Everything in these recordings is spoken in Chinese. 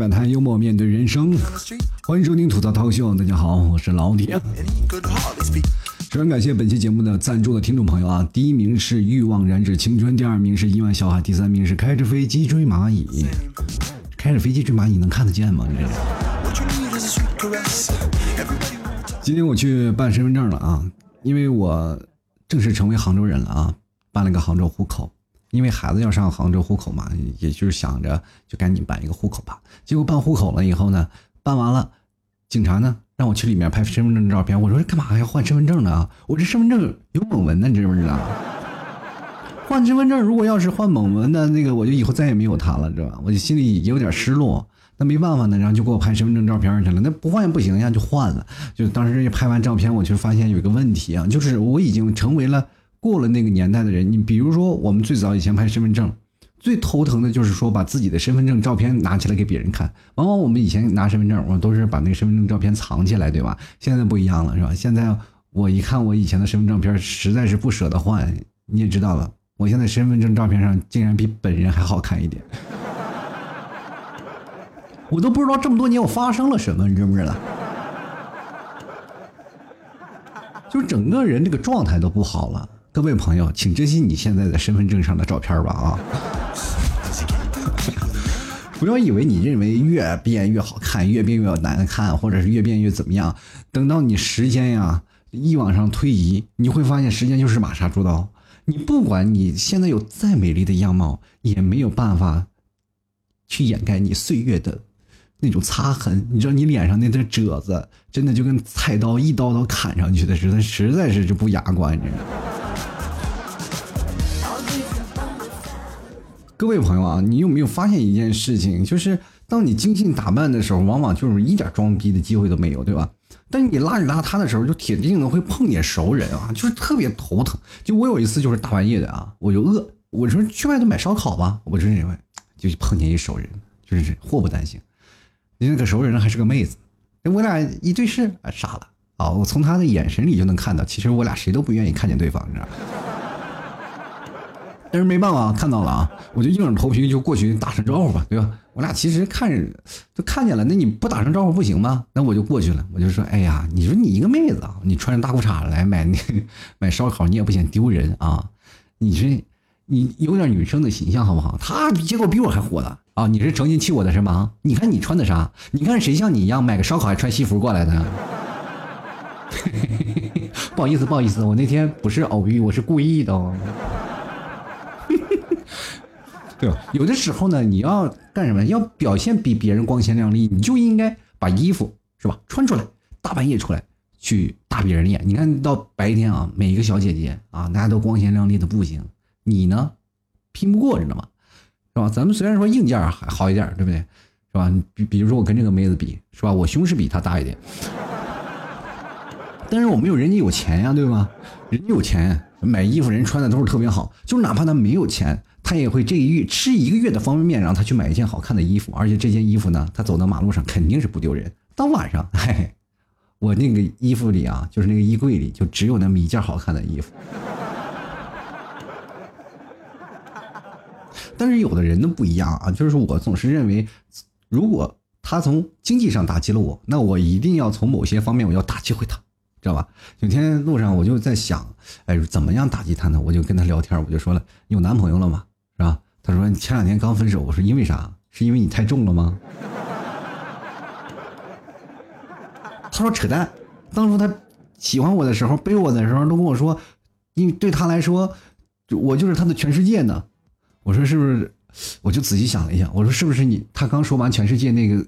吐槽社会百态，幽默面对人生。欢迎收听吐槽涛秀，大家好，我是老铁。非常感谢本期节目的赞助的听众朋友啊！第一名是欲望燃脂青春，第二名是亿万小海，第三名是开着飞机追蚂蚁。开着飞机追蚂蚁能看得见吗？今天我去办身份证了啊，因为我正式成为杭州人了啊，办了个杭州户口。因为孩子要上杭州户口嘛，也就是想着就赶紧办一个户口吧。结果办户口了以后呢，办完了，警察呢让我去里面拍身份证照片。我说干嘛要换身份证呢？我这身份证有蒙纹呢，你知不知道？换身份证如果要是换蒙文的那个，我就以后再也没有他了，知道吧？我就心里也有点失落。那没办法呢，然后就给我拍身份证照片去了。那不换也不行呀，就换了。就当时拍完照片，我就发现有一个问题啊，就是我已经成为了。过了那个年代的人，你比如说我们最早以前拍身份证，最头疼的就是说把自己的身份证照片拿起来给别人看。往往我们以前拿身份证，我都是把那个身份证照片藏起来，对吧？现在不一样了，是吧？现在我一看我以前的身份证照片，实在是不舍得换。你也知道了，我现在身份证照片上竟然比本人还好看一点，我都不知道这么多年我发生了什么，你知不知道？就是整个人这个状态都不好了。各位朋友，请珍惜你现在的身份证上的照片吧啊！不要以为你认为越变越好看，越变越难看，或者是越变越怎么样，等到你时间呀一往上推移，你会发现时间就是马杀猪刀。你不管你现在有再美丽的样貌，也没有办法去掩盖你岁月的那种擦痕。你知道你脸上那点褶子，真的就跟菜刀一刀刀砍上去的似的，实在是就不雅观，你知道。各位朋友啊，你有没有发现一件事情？就是当你精心打扮的时候，往往就是一点装逼的机会都没有，对吧？但你邋里邋遢的时候，就铁定的会碰见熟人啊，就是特别头疼。就我有一次就是大半夜的啊，我就饿，我说去外头买烧烤吧，我就认为就碰见一熟人，就是祸不单行。那个熟人还是个妹子，我俩一对视，傻了啊！我从他的眼神里就能看到，其实我俩谁都不愿意看见对方，你知道。但是没办法，看到了啊，我就硬着头皮就过去打声招呼吧，对吧？我俩其实看着都看见了，那你不打声招呼不行吗？那我就过去了，我就说，哎呀，你说你一个妹子啊，你穿着大裤衩来买那 买烧烤，你也不嫌丢人啊？你是你有点女生的形象好不好？他结果比我还火的啊！你是诚心气我的是吗？你看你穿的啥？你看谁像你一样买个烧烤还穿西服过来的？不好意思，不好意思，我那天不是偶遇，我是故意的。对吧？有的时候呢，你要干什么？要表现比别人光鲜亮丽，你就应该把衣服是吧穿出来，大半夜出来去打别人脸。你看到白天啊，每一个小姐姐啊，大家都光鲜亮丽的不行，你呢，拼不过，知道吗？是吧？咱们虽然说硬件还好一点，对不对？是吧？比比如说我跟这个妹子比，是吧？我胸是比她大一点，但是我没有人家有钱呀，对吧？人家有钱，买衣服人穿的都是特别好，就是哪怕他没有钱。他也会这一月吃一个月的方便面，然后他去买一件好看的衣服，而且这件衣服呢，他走到马路上肯定是不丢人。到晚上，嘿，我那个衣服里啊，就是那个衣柜里，就只有那么一件好看的衣服。但是有的人呢不一样啊，就是我总是认为，如果他从经济上打击了我，那我一定要从某些方面我要打击回他，知道吧？有天路上我就在想，哎，怎么样打击他呢？我就跟他聊天，我就说了，有男朋友了吗？是吧？他说前两天刚分手。我说因为啥？是因为你太重了吗？他说扯淡。当初他喜欢我的时候，背我的时候，都跟我说，因为对他来说，我就是他的全世界呢。我说是不是？我就仔细想了一下，我说是不是你？他刚说完全世界那个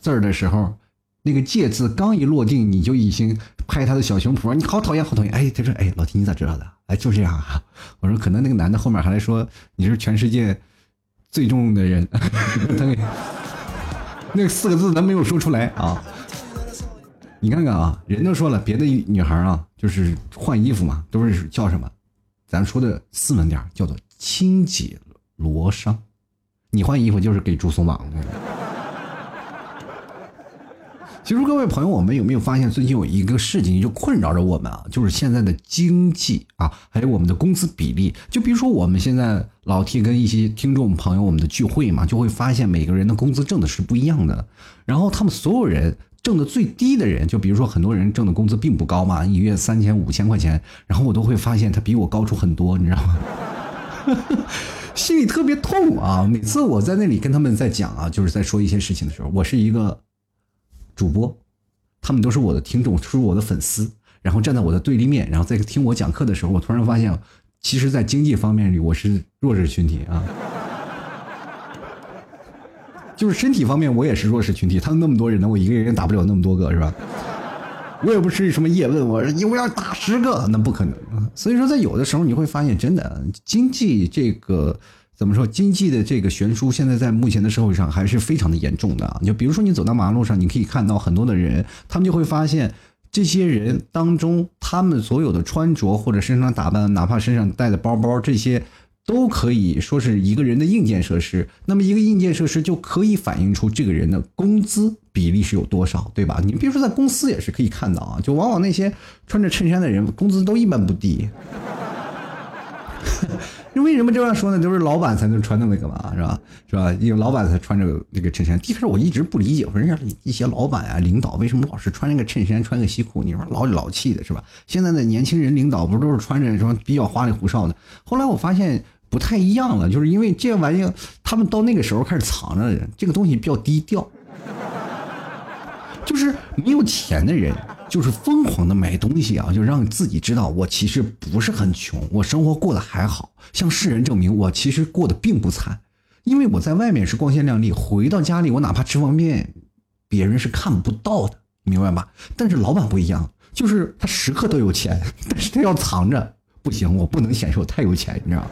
字儿的时候，那个“戒”字刚一落定，你就已经拍他的小胸脯，你好讨厌，好讨厌。哎，他说，哎，老提你咋知道的？哎，就这样啊！我说可能那个男的后面还来说你是全世界最重的人，他那四个字咱没有说出来啊！你看看啊，人都说了，别的女孩啊，就是换衣服嘛，都是叫什么？咱说的斯文点，叫做清洁罗裳。你换衣服就是给猪松绑的。其实各位朋友，我们有没有发现最近有一个事情就困扰着我们啊？就是现在的经济啊，还有我们的工资比例。就比如说我们现在老 T 跟一些听众朋友我们的聚会嘛，就会发现每个人的工资挣的是不一样的。然后他们所有人挣的最低的人，就比如说很多人挣的工资并不高嘛，一月三千五千块钱，然后我都会发现他比我高出很多，你知道吗？心里特别痛啊！每次我在那里跟他们在讲啊，就是在说一些事情的时候，我是一个。主播，他们都是我的听众，是我的粉丝，然后站在我的对立面，然后在听我讲课的时候，我突然发现，其实，在经济方面里，我是弱势群体啊，就是身体方面，我也是弱势群体。他们那么多人呢，我一个人也打不了那么多个，是吧？我也不是什么叶问，我我要打十个，那不可能。所以说，在有的时候，你会发现，真的经济这个。怎么说？经济的这个悬殊，现在在目前的社会上还是非常的严重的啊。就比如说，你走到马路上，你可以看到很多的人，他们就会发现，这些人当中，他们所有的穿着或者身上打扮，哪怕身上带的包包，这些都可以说是一个人的硬件设施。那么，一个硬件设施就可以反映出这个人的工资比例是有多少，对吧？你比如说，在公司也是可以看到啊，就往往那些穿着衬衫的人，工资都一般不低。为什么这样说呢？都是老板才能穿的那个嘛，是吧？是吧？因为老板才穿着那个衬衫。一开始我一直不理解，我说人家一些老板啊、领导为什么老是穿那个衬衫、穿个西裤？你说老老气的是吧？现在的年轻人领导不都是穿着什么比较花里胡哨的？后来我发现不太一样了，就是因为这玩意儿，他们到那个时候开始藏着，这个东西比较低调，就是没有钱的人。就是疯狂的买东西啊，就让自己知道我其实不是很穷，我生活过得还好，向世人证明我其实过得并不惨，因为我在外面是光鲜亮丽，回到家里我哪怕吃方便面，别人是看不到的，明白吧？但是老板不一样，就是他时刻都有钱，但是他要藏着，不行，我不能显示我太有钱，你知道吗？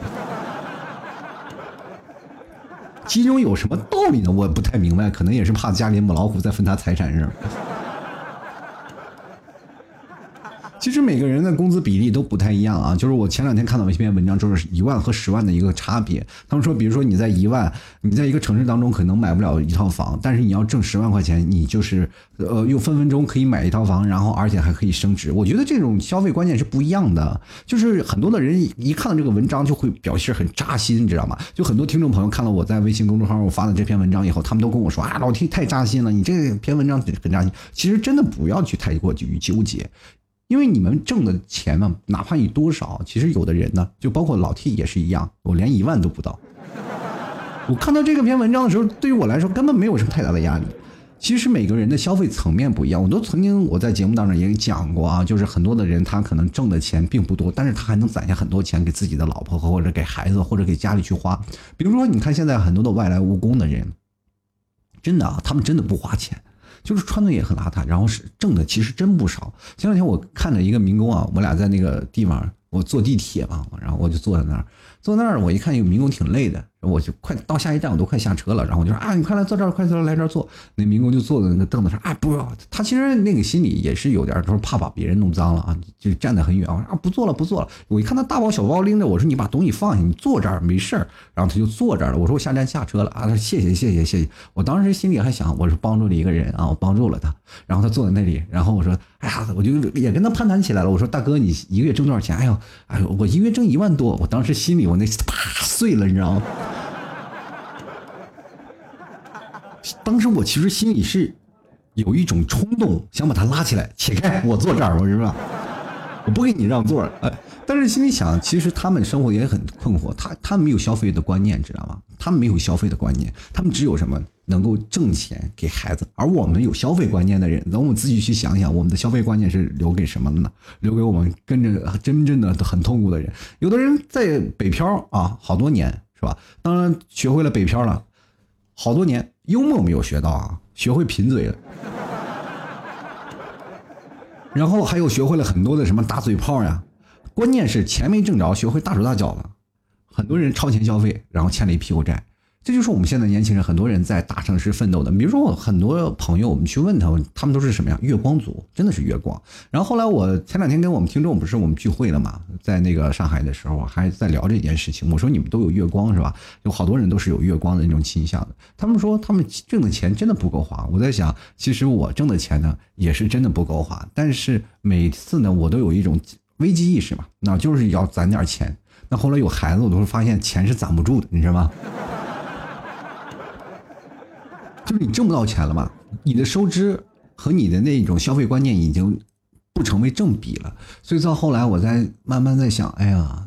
其中有什么道理呢？我不太明白，可能也是怕家里母老虎再分他财产是吧？其实每个人的工资比例都不太一样啊，就是我前两天看到一篇文章，就是一万和十万的一个差别。他们说，比如说你在一万，你在一个城市当中可能买不了一套房，但是你要挣十万块钱，你就是呃，又分分钟可以买一套房，然后而且还可以升值。我觉得这种消费观念是不一样的。就是很多的人一看到这个文章就会表示很扎心，你知道吗？就很多听众朋友看了我在微信公众号我发的这篇文章以后，他们都跟我说啊，老 T 太扎心了，你这篇文章很扎心。其实真的不要去太过于纠结。因为你们挣的钱嘛，哪怕你多少，其实有的人呢，就包括老 T 也是一样，我连一万都不到。我看到这个篇文章的时候，对于我来说根本没有什么太大的压力。其实每个人的消费层面不一样，我都曾经我在节目当中也讲过啊，就是很多的人他可能挣的钱并不多，但是他还能攒下很多钱给自己的老婆或者给孩子或者给家里去花。比如说，你看现在很多的外来务工的人，真的啊，他们真的不花钱。就是穿的也很邋遢，然后是挣的其实真不少。前两天我看了一个民工啊，我俩在那个地方，我坐地铁嘛，然后我就坐在那儿，坐那儿我一看，有民工挺累的。我就快到下一站，我都快下车了。然后我就说啊，你快来坐这儿，快坐来这儿坐。那民工就坐在那个凳子上，啊，不。他其实那个心里也是有点，他说怕把别人弄脏了啊，就站得很远。我说啊，不坐了，不坐了。我一看他大包小包拎着，我说你把东西放下，你坐这儿没事儿。然后他就坐这儿了。我说我下站下车了啊。他说谢谢谢谢谢谢。我当时心里还想，我是帮助了一个人啊，我帮助了他。然后他坐在那里，然后我说，哎呀，我就也跟他攀谈起来了。我说大哥，你一个月挣多少钱？哎呦，哎呦，我一个月挣一万多。我当时心里我那啪碎了，你知道吗？当时我其实心里是有一种冲动，想把他拉起来，起开，我坐这儿，我是吧？我不给你让座，哎，但是心里想，其实他们生活也很困惑，他他们没有消费的观念，知道吗？他们没有消费的观念，他们只有什么能够挣钱给孩子，而我们有消费观念的人，等我们自己去想想，我们的消费观念是留给什么的呢？留给我们跟着真正的很痛苦的人。有的人在北漂啊，好多年，是吧？当然学会了北漂了，好多年。幽默没有学到啊，学会贫嘴了，然后还有学会了很多的什么打嘴炮呀，关键是钱没挣着，学会大手大脚了。很多人超前消费，然后欠了一屁股债。这就是我们现在年轻人很多人在大城市奋斗的。比如说我很多朋友，我们去问他们，他们都是什么呀？月光族，真的是月光。然后后来我前两天跟我们听众不是我们聚会了嘛，在那个上海的时候还在聊这件事情。我说你们都有月光是吧？有好多人都是有月光的那种倾向的。他们说他们挣的钱真的不够花。我在想，其实我挣的钱呢也是真的不够花，但是每次呢我都有一种危机意识嘛，那就是要攒点钱。那后来有孩子，我都会发现钱是攒不住的，你知道吗？就是你挣不到钱了嘛，你的收支和你的那种消费观念已经不成为正比了，所以到后来我在慢慢在想，哎呀，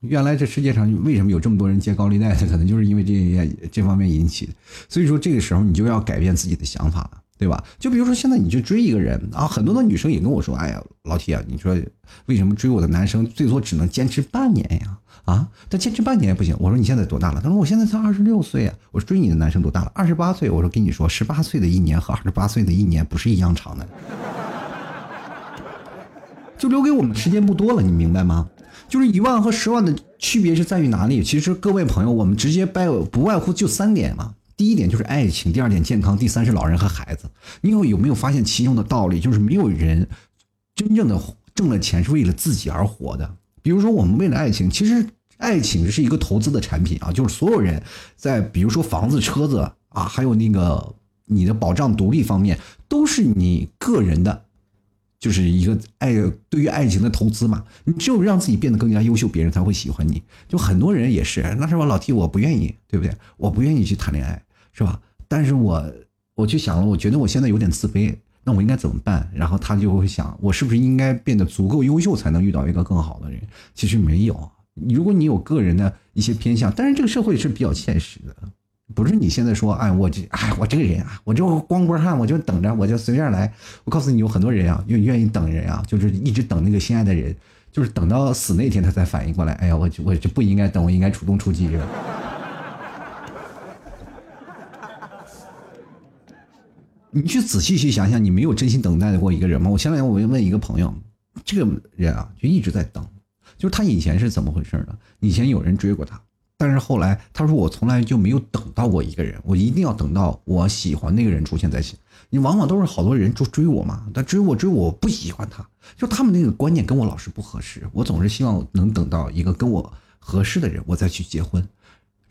原来这世界上为什么有这么多人借高利贷的，可能就是因为这些这方面引起的。所以说这个时候你就要改变自己的想法了，对吧？就比如说现在你去追一个人啊，很多的女生也跟我说，哎呀，老铁啊，你说为什么追我的男生最多只能坚持半年呀？啊，他坚持半年也不行。我说你现在多大了？他说我现在才二十六岁啊。我说追你的男生多大了？二十八岁。我说跟你说，十八岁的一年和二十八岁的一年不是一样长的，就留给我们时间不多了，你明白吗？就是一万和十万的区别是在于哪里？其实各位朋友，我们直接掰不外乎就三点嘛。第一点就是爱情，第二点健康，第三是老人和孩子。你有有没有发现其中的道理？就是没有人真正的挣了钱是为了自己而活的。比如说我们为了爱情，其实。爱情是一个投资的产品啊，就是所有人在比如说房子、车子啊，还有那个你的保障独立方面，都是你个人的，就是一个爱对于爱情的投资嘛。你只有让自己变得更加优秀，别人才会喜欢你。就很多人也是，那是吧？老提我不愿意，对不对？我不愿意去谈恋爱，是吧？但是我我去想了，我觉得我现在有点自卑，那我应该怎么办？然后他就会想，我是不是应该变得足够优秀，才能遇到一个更好的人？其实没有。如果你有个人的一些偏向，但是这个社会是比较现实的，不是你现在说，哎，我这，哎，我这个人啊，我就光棍汉，我就等着，我就随便来。我告诉你，有很多人啊，愿愿意等人啊，就是一直等那个心爱的人，就是等到死那天他才反应过来，哎呀，我我就不应该等，我应该主动出击，是吧？你去仔细去想想，你没有真心等待过一个人吗？我前两天我问一个朋友，这个人啊，就一直在等。就是他以前是怎么回事呢？以前有人追过他，但是后来他说我从来就没有等到过一个人，我一定要等到我喜欢那个人出现在心。你往往都是好多人就追我嘛，他追我追我不喜欢他，就他们那个观念跟我老是不合适。我总是希望能等到一个跟我合适的人，我再去结婚，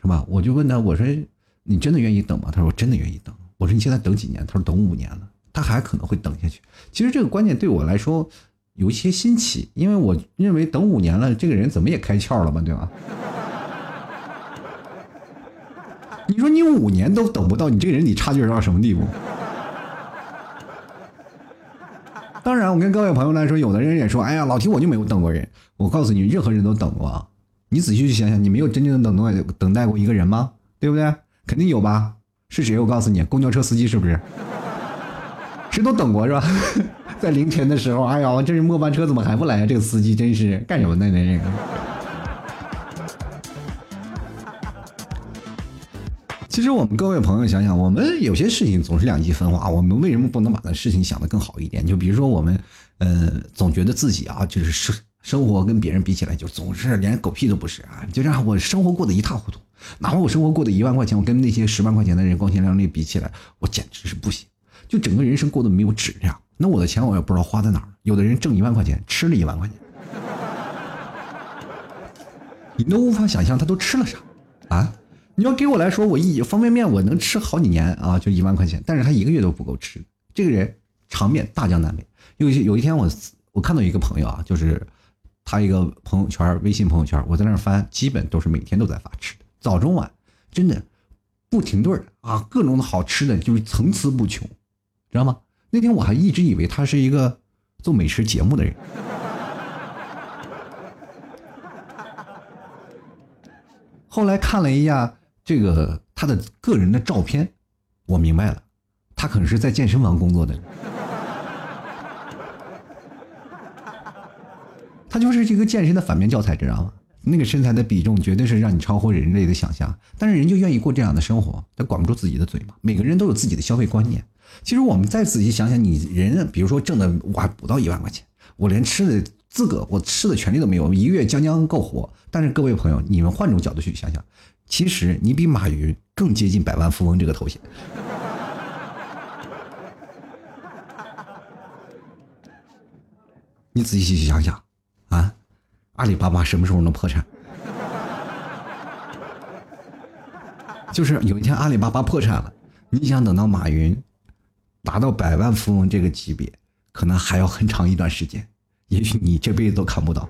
是吧？我就问他，我说你真的愿意等吗？他说我真的愿意等。我说你现在等几年？他说等五年了，他还可能会等下去。其实这个观念对我来说。有一些新奇，因为我认为等五年了，这个人怎么也开窍了吧，对吧？你说你五年都等不到，你这个人你差距到什么地步？当然，我跟各位朋友来说，有的人也说：“哎呀，老提我就没有等过人。”我告诉你，任何人都等过。你仔细去想想，你没有真正的等待等待过一个人吗？对不对？肯定有吧？是谁？我告诉你，公交车司机是不是？谁都等过是吧？在凌晨的时候，哎呀，这是末班车怎么还不来啊？这个司机真是干什么呢？这个。其实我们各位朋友想想，我们有些事情总是两极分化，我们为什么不能把那事情想得更好一点？就比如说我们，呃，总觉得自己啊，就是生生活跟别人比起来，就总是连狗屁都不是啊，就让我生活过得一塌糊涂。哪怕我生活过得一万块钱，我跟那些十万块钱的人光鲜亮丽比起来，我简直是不行，就整个人生过得没有质量。那我的钱我也不知道花在哪儿。有的人挣一万块钱，吃了一万块钱，你都无法想象他都吃了啥啊！你要给我来说，我一方便面我能吃好几年啊，就一万块钱，但是他一个月都不够吃。这个人场面大江南北。有有一天我我看到一个朋友啊，就是他一个朋友圈微信朋友圈，我在那儿翻，基本都是每天都在发吃的，早中晚真的不停顿啊，各种的好吃的就是层出不穷，知道吗？那天我还一直以为他是一个做美食节目的人，后来看了一下这个他的个人的照片，我明白了，他可能是在健身房工作的，他就是这个健身的反面教材，知道吗？那个身材的比重绝对是让你超乎人类的想象，但是人就愿意过这样的生活，他管不住自己的嘴嘛。每个人都有自己的消费观念。其实我们再仔细想想，你人比如说挣的我还不到一万块钱，我连吃的资格、我吃的权利都没有，一个月将将够活。但是各位朋友，你们换种角度去想想，其实你比马云更接近百万富翁这个头衔。你仔细去想想，啊，阿里巴巴什么时候能破产？就是有一天阿里巴巴破产了，你想等到马云达到百万富翁这个级别，可能还要很长一段时间，也许你这辈子都看不到。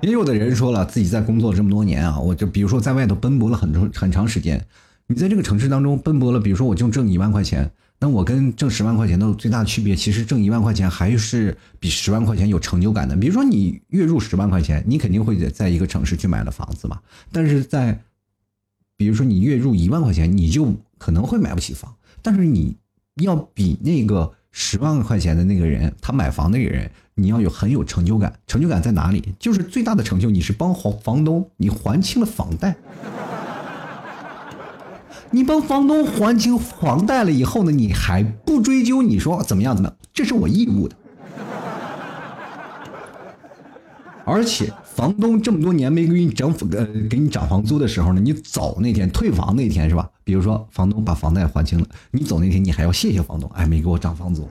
也有的人说了，自己在工作这么多年啊，我就比如说在外头奔波了很长很长时间，你在这个城市当中奔波了，比如说我就挣一万块钱。那我跟挣十万块钱的最大区别，其实挣一万块钱还是比十万块钱有成就感的。比如说你月入十万块钱，你肯定会在一个城市去买了房子嘛。但是在，比如说你月入一万块钱，你就可能会买不起房。但是你要比那个十万块钱的那个人，他买房那个人，你要有很有成就感。成就感在哪里？就是最大的成就，你是帮房房东，你还清了房贷。你帮房东还清房贷了以后呢，你还不追究？你说怎么样？怎么样？这是我义务的。而且房东这么多年没给你涨呃给你涨房租的时候呢，你走那天退房那天是吧？比如说房东把房贷还清了，你走那天你还要谢谢房东，哎，没给我涨房租。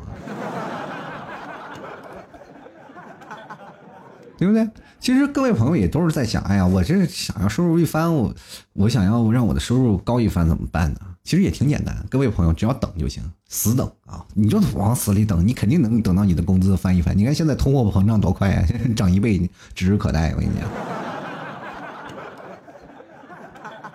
对不对？其实各位朋友也都是在想，哎呀，我这想要收入一番，我我想要让我的收入高一番，怎么办呢？其实也挺简单，各位朋友只要等就行，死等啊！你就往死里等，你肯定能等到你的工资翻一番。你看现在通货膨胀多快呀，涨一倍指日可待。我跟你讲，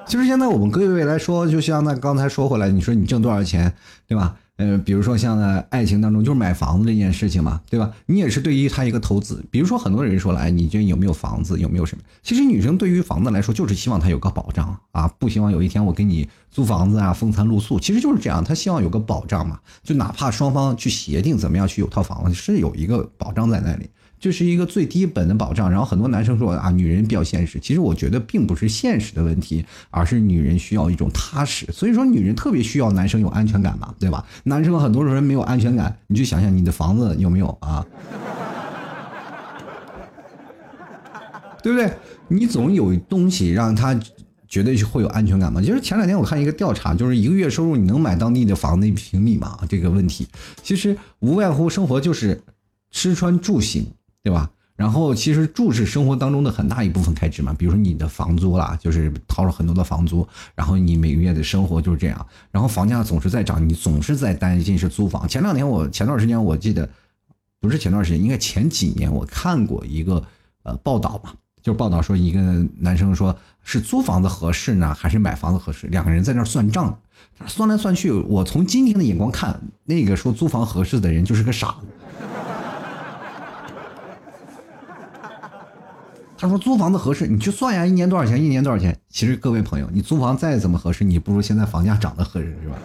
其实现在我们各位来说，就像那刚才说回来，你说你挣多少钱，对吧？呃，比如说像在爱情当中，就是买房子这件事情嘛，对吧？你也是对于他一个投资。比如说很多人说了，哎，你这有没有房子，有没有什么？其实女生对于房子来说，就是希望他有个保障啊，不希望有一天我给你租房子啊，风餐露宿，其实就是这样，她希望有个保障嘛。就哪怕双方去协定怎么样去有套房子，是有一个保障在那里。这是一个最低本的保障，然后很多男生说啊，女人比较现实。其实我觉得并不是现实的问题，而是女人需要一种踏实。所以说，女人特别需要男生有安全感嘛，对吧？男生很多人没有安全感，你就想想你的房子有没有啊？对不对？你总有东西让他绝对会有安全感嘛。就是前两天我看一个调查，就是一个月收入你能买当地的房子一平米吗？这个问题，其实无外乎生活就是吃穿住行。对吧？然后其实住是生活当中的很大一部分开支嘛，比如说你的房租啦，就是掏了很多的房租，然后你每个月的生活就是这样，然后房价总是在涨，你总是在担心是租房。前两年我前段时间我记得，不是前段时间，应该前几年我看过一个呃报道嘛，就是报道说一个男生说是租房子合适呢，还是买房子合适？两个人在那算账，算来算去，我从今天的眼光看，那个说租房合适的人就是个傻子。他说租房子合适，你去算呀，一年多少钱？一年多少钱？其实各位朋友，你租房再怎么合适，你不如现在房价涨得合适，是吧？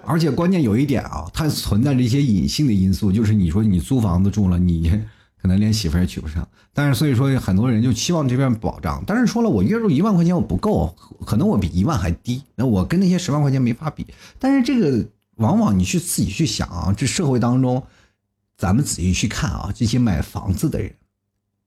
而且关键有一点啊，它存在着一些隐性的因素，就是你说你租房子住了，你可能连媳妇也娶不上。但是所以说很多人就期望这边保障。但是说了，我月入一万块钱我不够，可能我比一万还低，那我跟那些十万块钱没法比。但是这个往往你去自己去想啊，这社会当中。咱们仔细去看啊，这些买房子的人，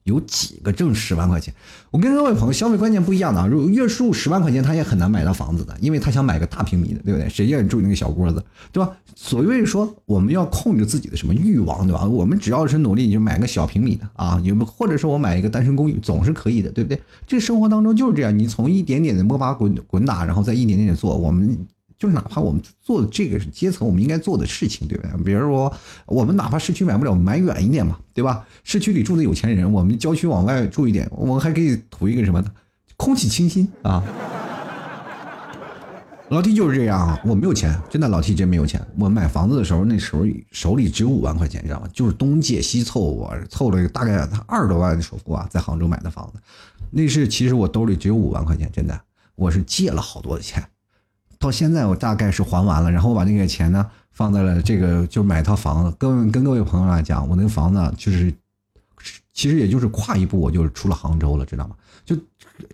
有几个挣十万块钱？我跟各位朋友消费观念不一样的啊，如果月入十万块钱，他也很难买到房子的，因为他想买个大平米的，对不对？谁愿意住那个小窝子，对吧？所谓说我们要控制自己的什么欲望，对吧？我们只要是努力，就买个小平米的啊，有或者说我买一个单身公寓，总是可以的，对不对？这生活当中就是这样，你从一点点的摸爬滚滚打，然后再一点点的做，我们。就是哪怕我们做的这个阶层，我们应该做的事情，对不对？比如说，我们哪怕市区买不了，买远一点嘛，对吧？市区里住的有钱人，我们郊区往外住一点，我们还可以图一个什么？空气清新啊！老 T 就是这样啊，我没有钱，真的，老 T 真没有钱。我买房子的时候，那时候手里只有五万块钱，你知道吗？就是东借西凑，我凑了大概二十多万的首付啊，在杭州买的房子。那是其实我兜里只有五万块钱，真的，我是借了好多的钱。到现在我大概是还完了，然后我把那个钱呢放在了这个，就买套房子。跟跟各位朋友来讲，我那个房子就是，其实也就是跨一步我就出了杭州了，知道吗？就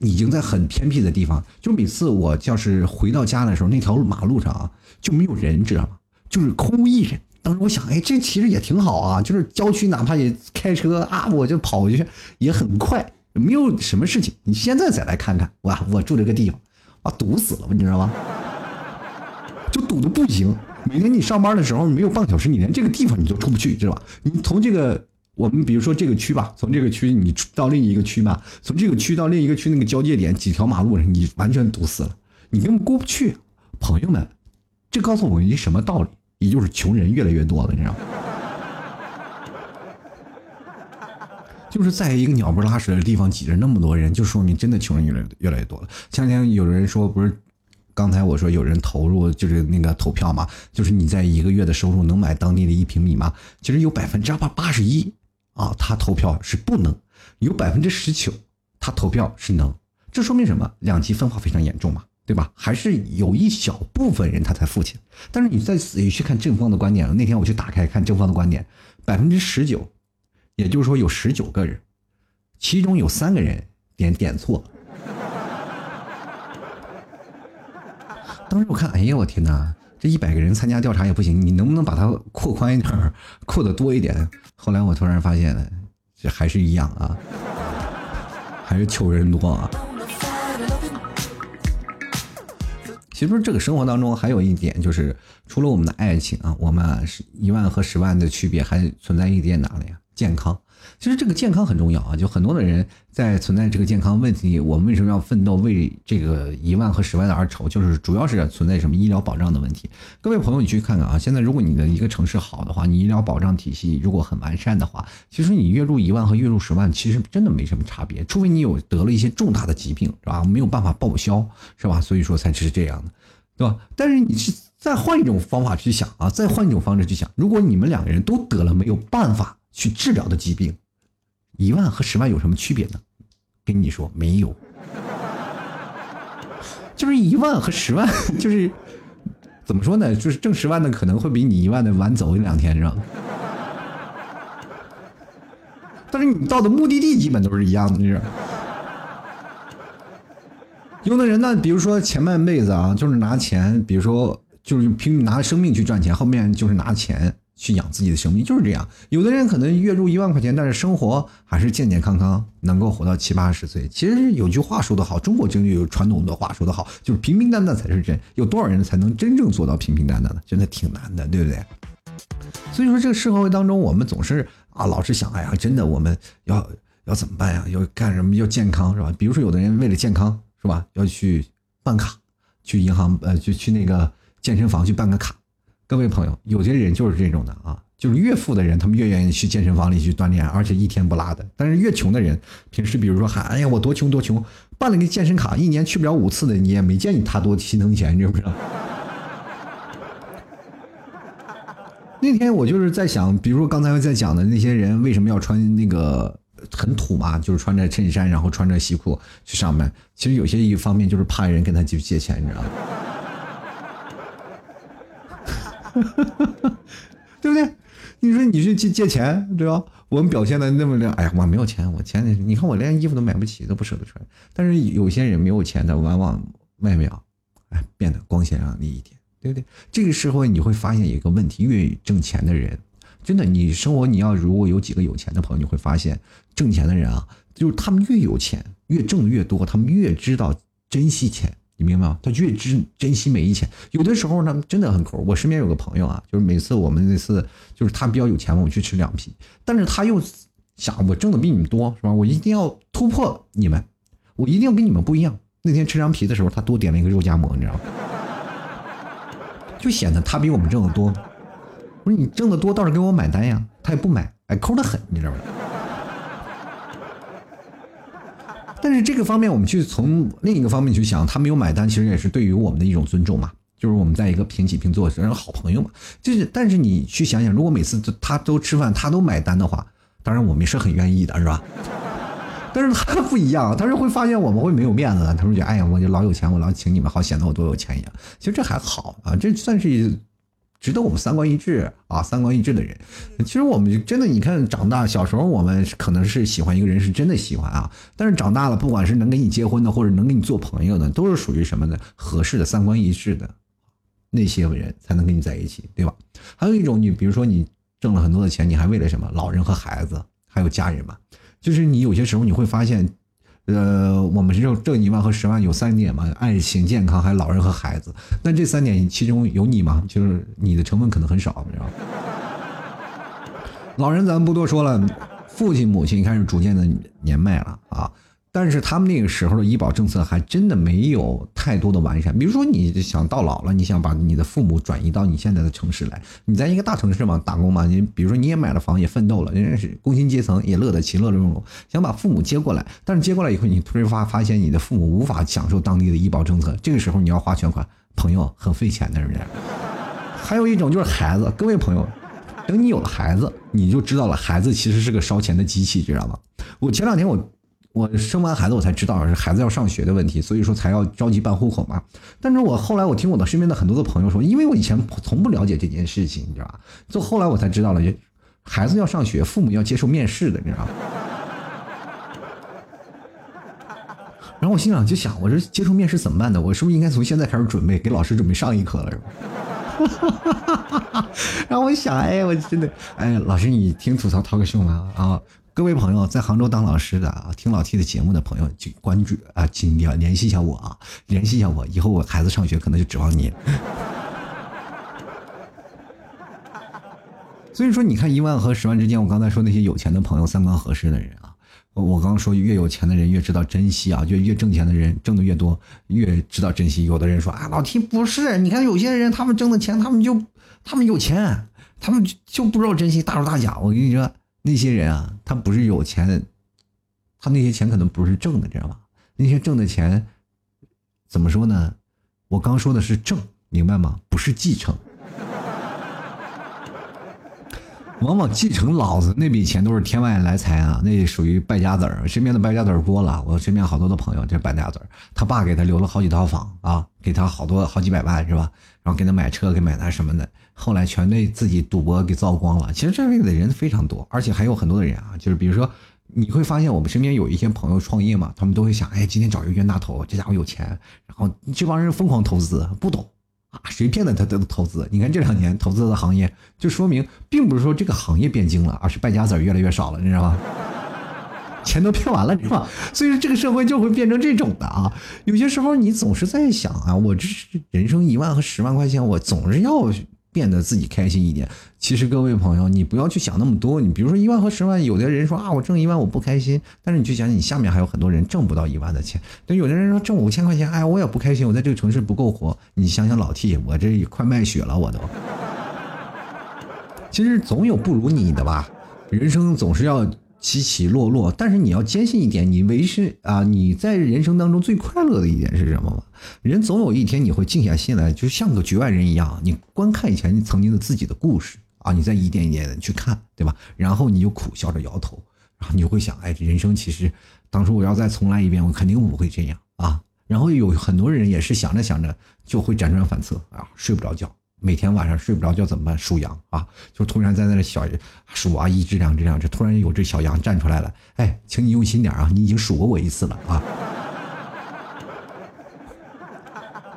已经在很偏僻的地方。就每次我要是回到家的时候，那条马路上啊就没有人，知道吗？就是空无一人。当时我想，哎，这其实也挺好啊，就是郊区，哪怕也开车啊，我就跑过去也很快，没有什么事情。你现在再来看看，哇，我住这个地方，啊，堵死了，你知道吗？就堵的不行。每天你上班的时候没有半小时，你连这个地方你都出不去，知道吧？你从这个我们比如说这个区吧，从这个区你到另一个区嘛，从这个区到另一个区那个交界点几条马路，你完全堵死了，你根本过不去。朋友们，这告诉我们一什么道理？也就是穷人越来越多了，你知道吗？就是在一个鸟不拉屎的地方挤着那么多人，就说明真的穷人越来越来越多了。前两天有人说，不是刚才我说有人投入就是那个投票嘛，就是你在一个月的收入能买当地的一平米吗？其实有百分之八八十一啊，他投票是不能；有百分之十九，他投票是能。这说明什么？两极分化非常严重嘛。对吧？还是有一小部分人他才付钱，但是你再仔细去看正方的观点，那天我去打开看正方的观点，百分之十九，也就是说有十九个人，其中有三个人点点错。当时我看，哎呀，我天哪，这一百个人参加调查也不行，你能不能把它扩宽一点，扩的多一点？后来我突然发现，这还是一样啊，还是求人多啊。其实这个生活当中还有一点，就是除了我们的爱情啊，我们是一万和十万的区别，还存在一点哪里呀？健康。其实这个健康很重要啊，就很多的人在存在这个健康问题，我们为什么要奋斗为这个一万和十万的而愁？就是主要是存在什么医疗保障的问题。各位朋友，你去看看啊，现在如果你的一个城市好的话，你医疗保障体系如果很完善的话，其实你月入一万和月入十万其实真的没什么差别，除非你有得了一些重大的疾病，是吧？没有办法报销，是吧？所以说才是这样的，对吧？但是你是再换一种方法去想啊，再换一种方式去想，如果你们两个人都得了没有办法去治疗的疾病。一万和十万有什么区别呢？跟你说没有，就是一万和十万，就是怎么说呢？就是挣十万的可能会比你一万的晚走一两天，是吧？但是你到的目的地基本都是一样的，就是。有的人呢，比如说前半辈子啊，就是拿钱，比如说就是拼命拿生命去赚钱，后面就是拿钱。去养自己的生命就是这样。有的人可能月入一万块钱，但是生活还是健健康康，能够活到七八十岁。其实有句话说得好，中国就有传统的话说得好，就是平平淡淡才是真。有多少人才能真正做到平平淡淡的？真的挺难的，对不对？所以说，这个社会当中，我们总是啊，老是想，哎呀，真的，我们要要怎么办呀？要干什么？要健康是吧？比如说，有的人为了健康是吧，要去办卡，去银行呃，就去那个健身房去办个卡。各位朋友，有些人就是这种的啊，就是越富的人，他们越愿意去健身房里去锻炼，而且一天不落的。但是越穷的人，平时比如说喊，哎呀，我多穷多穷，办了个健身卡，一年去不了五次的，你也没见你他多心疼钱，你知不知道？那天我就是在想，比如说刚才在讲的那些人为什么要穿那个很土嘛，就是穿着衬衫，然后穿着西裤去上班。其实有些一方面就是怕人跟他去借钱，你知道吗？对不对？你说你是借借钱，对吧？我们表现的那么亮，哎呀，我没有钱，我钱你看我连衣服都买不起，都不舍得穿。但是有些人没有钱的，往往外表，哎，变得光鲜亮丽一点，对不对？这个时候你会发现一个问题：越挣钱的人，真的，你生活你要如果有几个有钱的朋友，你会发现，挣钱的人啊，就是他们越有钱，越挣的越多，他们越知道珍惜钱。你明白吗？他越知珍惜每一钱。有的时候呢，真的很抠。我身边有个朋友啊，就是每次我们那次，就是他比较有钱嘛，我去吃两批。但是他又想，我挣的比你们多，是吧？我一定要突破你们，我一定要跟你们不一样。那天吃凉皮的时候，他多点了一个肉夹馍，你知道吗？就显得他比我们挣的多。我说你挣的多，倒是给我买单呀。他也不买，哎，抠的很，你知道吗？但是这个方面，我们去从另一个方面去想，他没有买单，其实也是对于我们的一种尊重嘛。就是我们在一个平起平坐，是好朋友嘛。就是，但是你去想想，如果每次都他都吃饭，他都买单的话，当然我们是很愿意的，是吧？但是他不一样，他是会发现我们会没有面子的。他说：“就哎呀，我就老有钱，我老请你们，好显得我多有钱一样。”其实这还好啊，这算是。值得我们三观一致啊，三观一致的人，其实我们真的，你看长大，小时候我们可能是喜欢一个人，是真的喜欢啊。但是长大了，不管是能跟你结婚的，或者能跟你做朋友的，都是属于什么呢？合适的，三观一致的，那些人才能跟你在一起，对吧？还有一种，你比如说你挣了很多的钱，你还为了什么？老人和孩子，还有家人嘛。就是你有些时候你会发现，呃，我们挣挣一万和十万有三点嘛，爱情、健康，还有老人和孩子。但这三点其中有你吗？就是你的成分可能很少，你知道吗？老人咱们不多说了，父亲母亲开始逐渐的年迈了啊。但是他们那个时候的医保政策还真的没有太多的完善。比如说，你想到老了，你想把你的父母转移到你现在的城市来，你在一个大城市嘛打工嘛，你比如说你也买了房，也奋斗了，人家是工薪阶层，也乐得其乐融融，想把父母接过来。但是接过来以后，你突然发发现你的父母无法享受当地的医保政策，这个时候你要花全款，朋友很费钱的，是不是？还有一种就是孩子，各位朋友，等你有了孩子，你就知道了，孩子其实是个烧钱的机器，知道吗？我前两天我。我生完孩子，我才知道是孩子要上学的问题，所以说才要着急办户口嘛。但是我后来我听我的身边的很多的朋友说，因为我以前从不了解这件事情，你知道吧？就后来我才知道了，孩子要上学，父母要接受面试的，你知道吗？然后我心想，就想，我这接受面试怎么办呢？我是不是应该从现在开始准备，给老师准备上一课了？是吧？然后我想，哎，我真的，哎，老师，你听吐槽涛哥秀吗？啊？各位朋友，在杭州当老师的啊，听老 T 的节目的朋友，请关注啊，请联联系一下我啊，联系一下我，以后我孩子上学可能就指望你。所以说，你看一万和十万之间，我刚才说那些有钱的朋友，三观合适的人啊，我刚刚说越有钱的人越知道珍惜啊，就越挣钱的人挣的越多，越知道珍惜。有的人说啊，老 T 不是，你看有些人他们挣的钱，他们就他们有钱，他们就不知道珍惜，大手大脚。我跟你说。那些人啊，他不是有钱，他那些钱可能不是挣的，知道吗？那些挣的钱，怎么说呢？我刚说的是挣，明白吗？不是继承。往往继承老子那笔钱都是天外来财啊，那属于败家子儿。身边的败家子儿多了，我身边好多的朋友这败家子儿，他爸给他留了好几套房啊，给他好多好几百万是吧？然后给他买车，给买那什么的，后来全被自己赌博给糟光了。其实这类的人非常多，而且还有很多的人啊，就是比如说你会发现我们身边有一些朋友创业嘛，他们都会想，哎，今天找一个冤大头，这家伙有钱，然后这帮人疯狂投资，不懂。啊，谁骗的他都投资？你看这两年投资的行业，就说明并不是说这个行业变精了，而是败家子越来越少了，你知道吗？钱都骗完了，是吧？所以说这个社会就会变成这种的啊。有些时候你总是在想啊，我这人生一万和十万块钱，我总是要。变得自己开心一点。其实各位朋友，你不要去想那么多。你比如说一万和十万，有的人说啊，我挣一万我不开心。但是你去想想，你下面还有很多人挣不到一万的钱。但有的人说挣五千块钱，哎，我也不开心。我在这个城市不够活。你想想老 T，我这也快卖血了，我都。其实总有不如你的吧。人生总是要。起起落落，但是你要坚信一点，你为是啊，你在人生当中最快乐的一点是什么吗？人总有一天你会静下心来，就像个局外人一样，你观看以前你曾经的自己的故事啊，你再一点一点的去看，对吧？然后你就苦笑着摇头，然后你就会想，哎，人生其实当初我要再重来一遍，我肯定不会这样啊。然后有很多人也是想着想着就会辗转反侧啊，睡不着觉。每天晚上睡不着觉怎么办？数羊啊，就突然在那小数啊，一只两只两只，突然有只小羊站出来了。哎，请你用心点啊，你已经数过我一次了啊。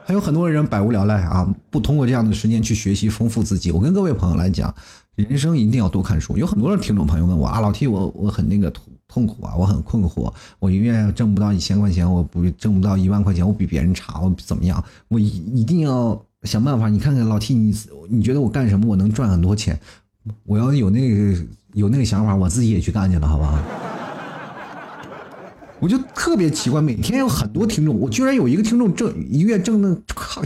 还有很多人百无聊赖啊，不通过这样的时间去学习丰富自己。我跟各位朋友来讲，人生一定要多看书。有很多的听众朋友问我啊，老 T，我我很那个痛痛苦啊，我很困惑，我永远挣不到一千块钱，我不挣不到一万块钱，我比别人差，我怎么样？我一一定要。想办法，你看看老 T，你你觉得我干什么我能赚很多钱？我要有那个有那个想法，我自己也去干去了，好不好？我就特别奇怪，每天有很多听众，我居然有一个听众挣一个月挣那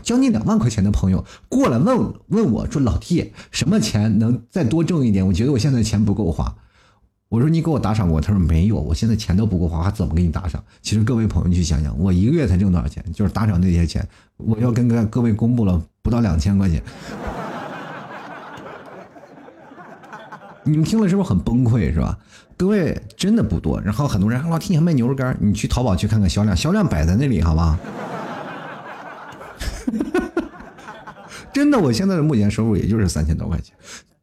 将近两万块钱的朋友过来问问我说：“老 T，什么钱能再多挣一点？我觉得我现在钱不够花。”我说你给我打赏过？他说没有，我现在钱都不够花，还怎么给你打赏？其实各位朋友，去想想，我一个月才挣多少钱？就是打赏那些钱，我要跟各各位公布了，不到两千块钱。你们听了是不是很崩溃？是吧？各位真的不多。然后很多人还老听你还卖牛肉干，你去淘宝去看看销量，销量摆在那里，好吧？真的，我现在的目前收入也就是三千多块钱。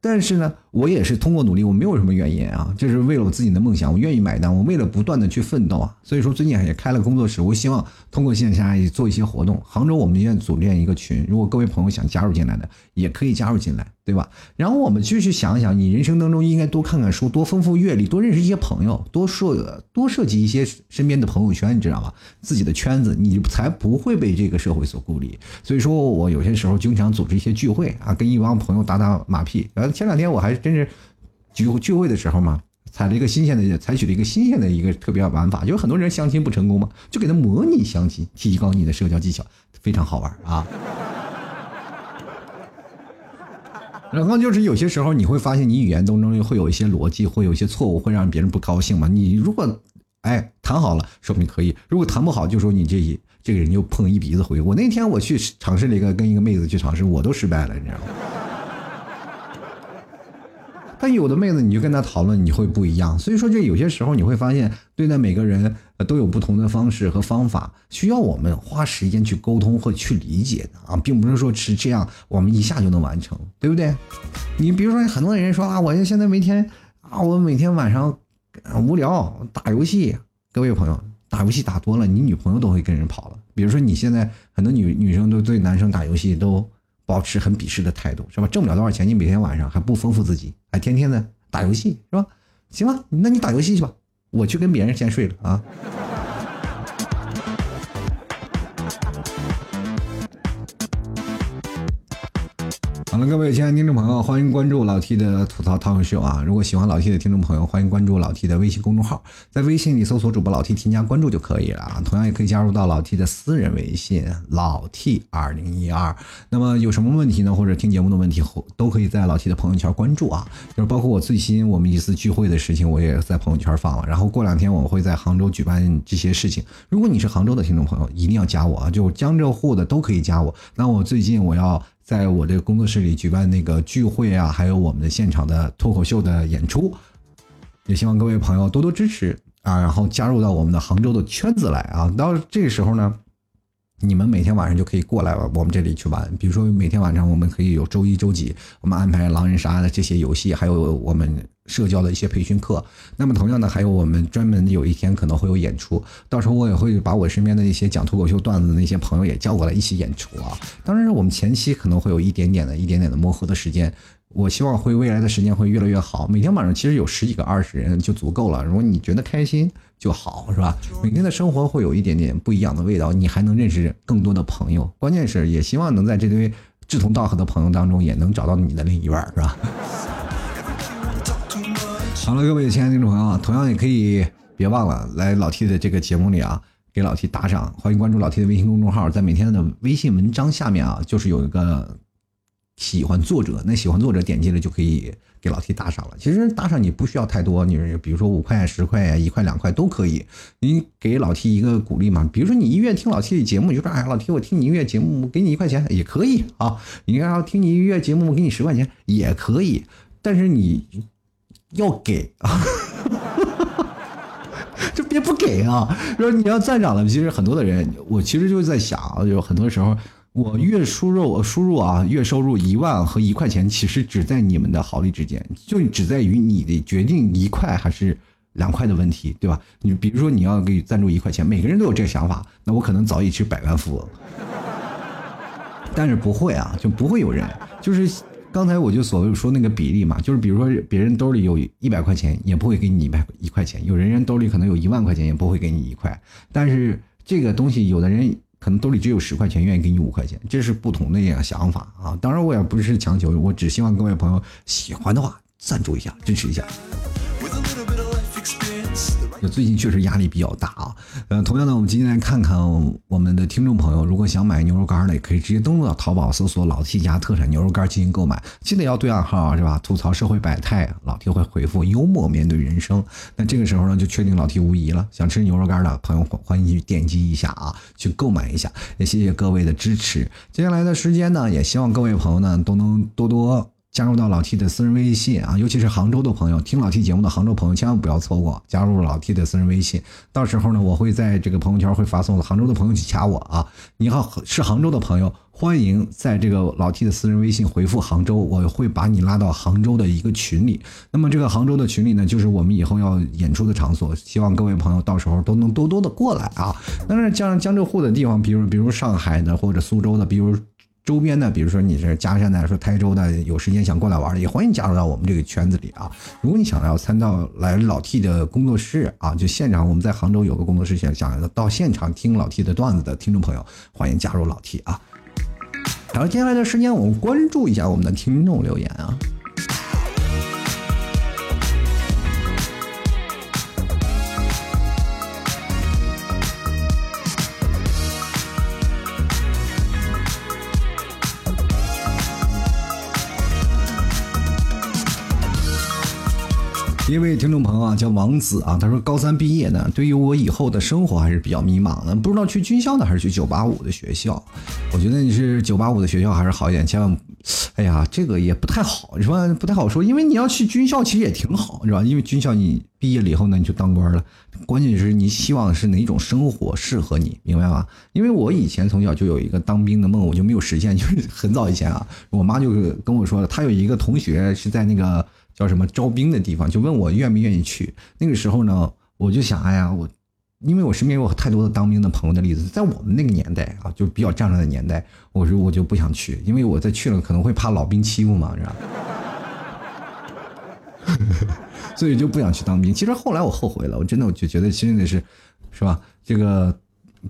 但是呢，我也是通过努力，我没有什么原因啊，就是为了我自己的梦想，我愿意买单，我为了不断的去奋斗啊。所以说最近也开了工作室，我希望通过线下也做一些活动。杭州我们院组建一个群，如果各位朋友想加入进来的，也可以加入进来，对吧？然后我们继续想一想，你人生当中应该多看看书，多丰富阅历，多认识一些朋友，多设多设计一些身边的朋友圈，你知道吗？自己的圈子，你才不会被这个社会所孤立。所以说我有些时候经常组织一些聚会啊，跟一帮朋友打打马屁，然后。前两天我还真是聚聚会的时候嘛，采了一个新鲜的，采取了一个新鲜的一个特别玩法，就是很多人相亲不成功嘛，就给他模拟相亲，提高你的社交技巧，非常好玩啊。然后就是有些时候你会发现，你语言当中会有一些逻辑，会有一些错误，会让别人不高兴嘛。你如果哎谈好了，说明可以；如果谈不好，就说你这一这个人就碰一鼻子灰。我那天我去尝试了一个跟一个妹子去尝试，我都失败了，你知道吗？但有的妹子，你就跟她讨论，你会不一样。所以说，这有些时候你会发现，对待每个人都有不同的方式和方法，需要我们花时间去沟通或去理解的啊，并不是说是这样，我们一下就能完成，对不对？你比如说，很多人说啊，我现在每天啊，我每天晚上无聊打游戏。各位朋友，打游戏打多了，你女朋友都会跟人跑了。比如说，你现在很多女女生都对男生打游戏都。保持很鄙视的态度，是吧？挣不了多少钱，你每天晚上还不丰富自己，还天天的打游戏，是吧？行吧，那你打游戏去吧，我去跟别人先睡了啊。好了，各位亲爱的听众朋友，欢迎关注老 T 的吐槽涛秀啊！如果喜欢老 T 的听众朋友，欢迎关注老 T 的微信公众号，在微信里搜索主播老 T，添加关注就可以了啊。同样也可以加入到老 T 的私人微信老 T 二零一二。那么有什么问题呢？或者听节目的问题，都可以在老 T 的朋友圈关注啊。就是包括我最新我们一次聚会的事情，我也在朋友圈放了。然后过两天我会在杭州举办这些事情。如果你是杭州的听众朋友，一定要加我啊！就江浙沪的都可以加我。那我最近我要。在我这个工作室里举办那个聚会啊，还有我们的现场的脱口秀的演出，也希望各位朋友多多支持啊，然后加入到我们的杭州的圈子来啊。到这个时候呢，你们每天晚上就可以过来我们这里去玩。比如说每天晚上我们可以有周一、周几，我们安排狼人杀的这些游戏，还有我们。社交的一些培训课，那么同样的还有我们专门有一天可能会有演出，到时候我也会把我身边的一些讲脱口秀段子的那些朋友也叫过来一起演出啊。当然，我们前期可能会有一点点的一点点的磨合的时间，我希望会未来的时间会越来越好。每天晚上其实有十几个、二十人就足够了。如果你觉得开心就好，是吧？每天的生活会有一点点不一样的味道，你还能认识更多的朋友。关键是也希望能在这堆志同道合的朋友当中，也能找到你的另一半，是吧？好了，各位亲爱的听众朋友，同样也可以别忘了来老 T 的这个节目里啊，给老 T 打赏。欢迎关注老 T 的微信公众号，在每天的微信文章下面啊，就是有一个喜欢作者，那喜欢作者点击了就可以给老 T 打赏了。其实打赏你不需要太多，你比如说五块、十块、一块、两块都可以，你给老 T 一个鼓励嘛。比如说你一月听老 T 的节目，你就说哎，老 T 我听你一月节目，给你一块钱也可以啊。你要听你一月节目，我给你十块钱也可以，但是你。要给啊，就别不给啊！说你要赞赏了，其实很多的人，我其实就是在想，就很多时候，我月输入我输入啊，月收入一万和一块钱，其实只在你们的毫厘之间，就只在于你的决定一块还是两块的问题，对吧？你比如说你要给赞助一块钱，每个人都有这个想法，那我可能早已是百万富翁，但是不会啊，就不会有人就是。刚才我就所谓说那个比例嘛，就是比如说别人兜里有一百块钱，也不会给你一百一块钱；有人人兜里可能有一万块钱，也不会给你一块。但是这个东西，有的人可能兜里只有十块钱，愿意给你五块钱，这是不同的一样想法啊。当然我也不是强求，我只希望各位朋友喜欢的话，赞助一下，支持一下。那最近确实压力比较大啊，呃，同样呢，我们今天来看看我们的听众朋友，如果想买牛肉干的，也可以直接登录到淘宝搜索“老 T 家特产牛肉干”进行购买，记得要对暗号是吧？吐槽社会百态，老 T 会回复幽默面对人生。那这个时候呢，就确定老 T 无疑了。想吃牛肉干的朋友，欢迎去点击一下啊，去购买一下。也谢谢各位的支持。接下来的时间呢，也希望各位朋友呢都能多多。加入到老 T 的私人微信啊，尤其是杭州的朋友，听老 T 节目的杭州朋友千万不要错过，加入老 T 的私人微信。到时候呢，我会在这个朋友圈会发送杭州的朋友去加我啊。你好，是杭州的朋友，欢迎在这个老 T 的私人微信回复杭州，我会把你拉到杭州的一个群里。那么这个杭州的群里呢，就是我们以后要演出的场所，希望各位朋友到时候都能多多的过来啊。但是江江浙沪的地方，比如比如上海的或者苏州的，比如。周边的，比如说你是嘉善的，说台州的，有时间想过来玩的，也欢迎加入到我们这个圈子里啊。如果你想要参到来老 T 的工作室啊，就现场我们在杭州有个工作室，想想到现场听老 T 的段子的听众朋友，欢迎加入老 T 啊。然后接下来的时间，我们关注一下我们的听众留言啊。一位听众朋友啊，叫王子啊，他说高三毕业呢，对于我以后的生活还是比较迷茫的，不知道去军校呢还是去九八五的学校。我觉得你是九八五的学校还是好一点，千万，哎呀，这个也不太好，是吧？不太好说，因为你要去军校其实也挺好，是吧？因为军校你毕业了以后呢，你就当官了，关键是你希望是哪种生活适合你，明白吗？因为我以前从小就有一个当兵的梦，我就没有实现，就是很早以前啊，我妈就跟我说了，她有一个同学是在那个。叫什么招兵的地方？就问我愿不愿意去。那个时候呢，我就想，哎呀，我，因为我身边有太多的当兵的朋友的例子，在我们那个年代啊，就比较战乱的年代，我说我就不想去，因为我再去了可能会怕老兵欺负嘛，是吧？所以就不想去当兵。其实后来我后悔了，我真的我就觉得真的是，是吧？这个，